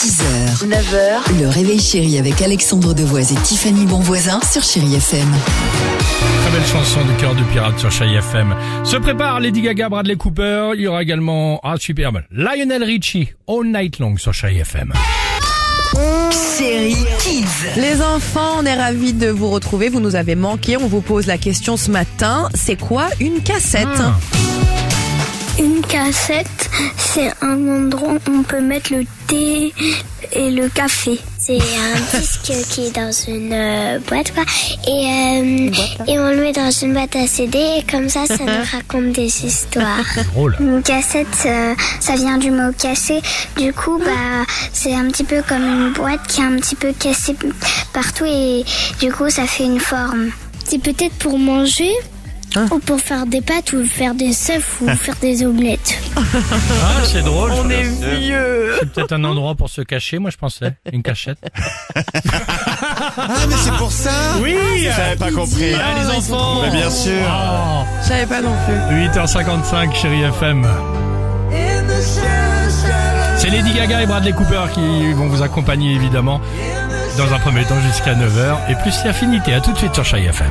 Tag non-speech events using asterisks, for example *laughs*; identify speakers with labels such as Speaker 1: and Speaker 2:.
Speaker 1: 6h, 9h, le réveil chéri avec Alexandre Devoise et Tiffany Bonvoisin sur Chérie FM.
Speaker 2: Très belle chanson de cœur de pirate sur Chai FM. Se prépare Lady Gaga, Bradley Cooper. Il y aura également, ah superbe, Lionel Richie, All Night Long sur Chai FM.
Speaker 1: Chérie Kids.
Speaker 3: Les enfants, on est ravis de vous retrouver. Vous nous avez manqué. On vous pose la question ce matin. C'est quoi une cassette?
Speaker 2: Ah.
Speaker 4: Une cassette, c'est un endroit où on peut mettre le thé et le café. C'est un *laughs* disque qui est dans une euh, boîte, quoi. Et, euh, et on le met dans une boîte à CD et comme ça, ça nous *laughs* raconte des histoires. *laughs*
Speaker 2: Drôle.
Speaker 4: Une cassette, euh, ça vient du mot cassé. Du coup, bah, c'est un petit peu comme une boîte qui est un petit peu cassée partout et du coup, ça fait une forme. C'est peut-être pour manger. Ou pour faire des pâtes, ou faire des œufs, ou faire des omelettes. *laughs*
Speaker 2: Ah, c'est drôle.
Speaker 3: On
Speaker 2: ça.
Speaker 3: est vieux.
Speaker 2: C'est peut-être un endroit pour se cacher, moi je pensais. Une cachette. *laughs*
Speaker 5: Ah mais c'est pour ça
Speaker 2: Oui
Speaker 5: J'avais pas compris.
Speaker 2: Ah, les enfants
Speaker 5: Mais bien sûr.
Speaker 2: Oh.
Speaker 3: Je savais pas non plus.
Speaker 2: 8h55, chérie FM. C'est Lady Gaga et Bradley Cooper qui vont vous accompagner évidemment dans un premier temps jusqu'à 9h et plus si affinité. À tout de suite sur Chai FM.